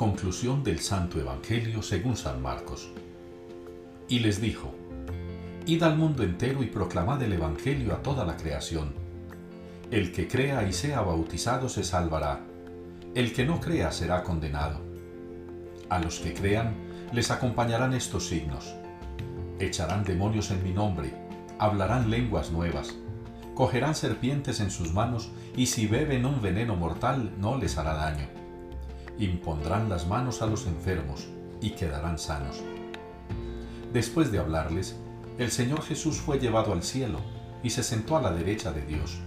Conclusión del Santo Evangelio según San Marcos. Y les dijo, Id al mundo entero y proclamad el Evangelio a toda la creación. El que crea y sea bautizado se salvará, el que no crea será condenado. A los que crean les acompañarán estos signos. Echarán demonios en mi nombre, hablarán lenguas nuevas, cogerán serpientes en sus manos y si beben un veneno mortal no les hará daño impondrán las manos a los enfermos y quedarán sanos. Después de hablarles, el Señor Jesús fue llevado al cielo y se sentó a la derecha de Dios.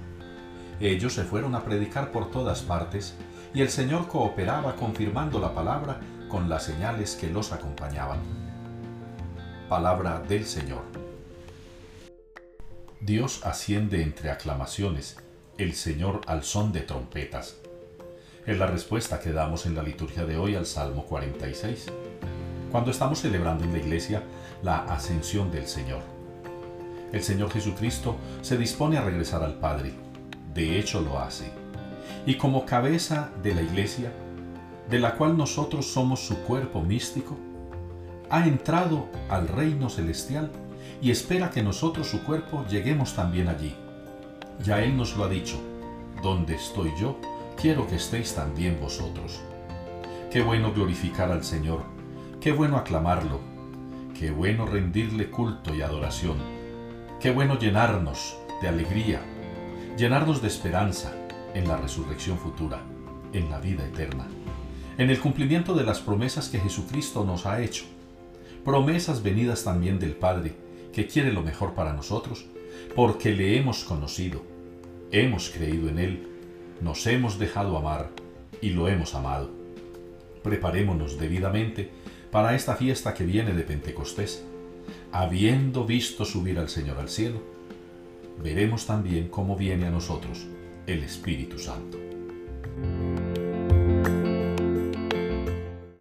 Ellos se fueron a predicar por todas partes y el Señor cooperaba confirmando la palabra con las señales que los acompañaban. Palabra del Señor. Dios asciende entre aclamaciones, el Señor al son de trompetas es la respuesta que damos en la liturgia de hoy al Salmo 46, cuando estamos celebrando en la iglesia la ascensión del Señor. El Señor Jesucristo se dispone a regresar al Padre, de hecho lo hace, y como cabeza de la iglesia, de la cual nosotros somos su cuerpo místico, ha entrado al reino celestial y espera que nosotros, su cuerpo, lleguemos también allí. Ya Él nos lo ha dicho, donde estoy yo, quiero que estéis también vosotros. Qué bueno glorificar al Señor, qué bueno aclamarlo, qué bueno rendirle culto y adoración, qué bueno llenarnos de alegría, llenarnos de esperanza en la resurrección futura, en la vida eterna, en el cumplimiento de las promesas que Jesucristo nos ha hecho, promesas venidas también del Padre, que quiere lo mejor para nosotros, porque le hemos conocido, hemos creído en Él, nos hemos dejado amar y lo hemos amado. Preparémonos debidamente para esta fiesta que viene de Pentecostés. Habiendo visto subir al Señor al cielo, veremos también cómo viene a nosotros el Espíritu Santo.